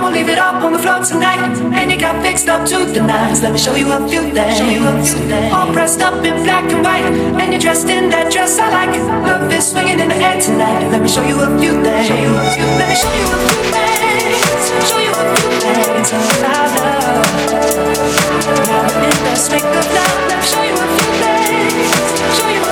up on the floor tonight. And you got fixed up to the nines. Let me show you a few things. All pressed up in black and white. And you're dressed in that dress I like. Love is swinging in the air tonight. Let me show you a few things. Let me show you a few things. Show you a few things about love. Now in the swing of love. Let me show you a few things. Show you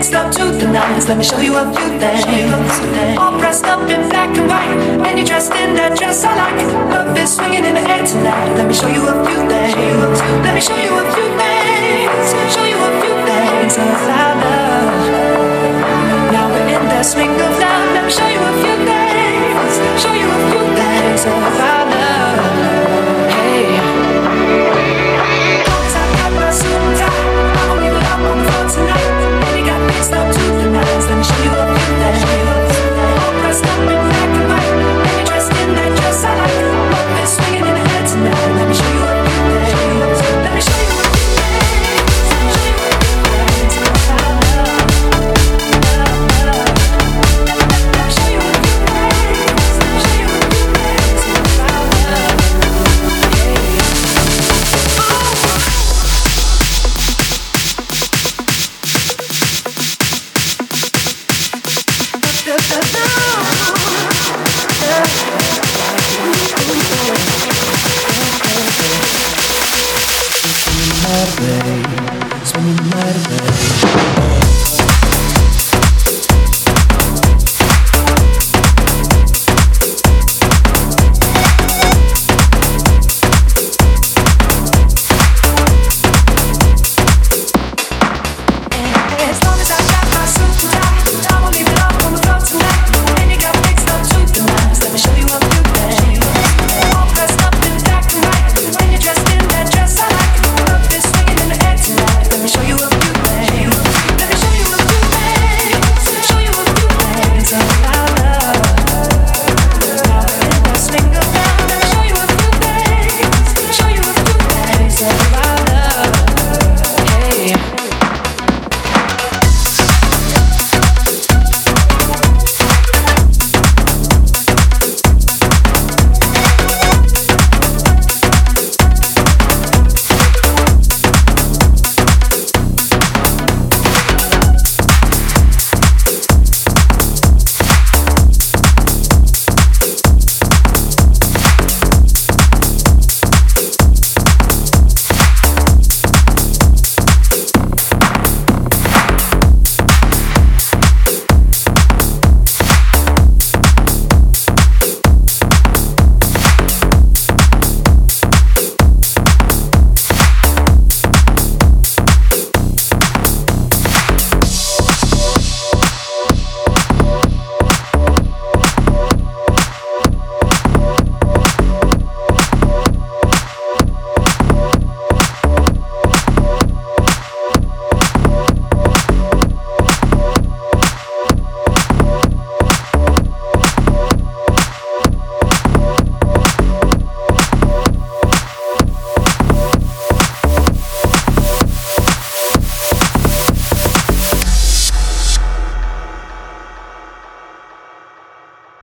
Let me show you a few things. All dressed up in black and white, and you're dressed in that dress I like. Love is swinging in the air tonight. Let me show you a few things. Let me show you a few things. Show you a few things of love. Now we're in the swing of love. Let me show you a few things.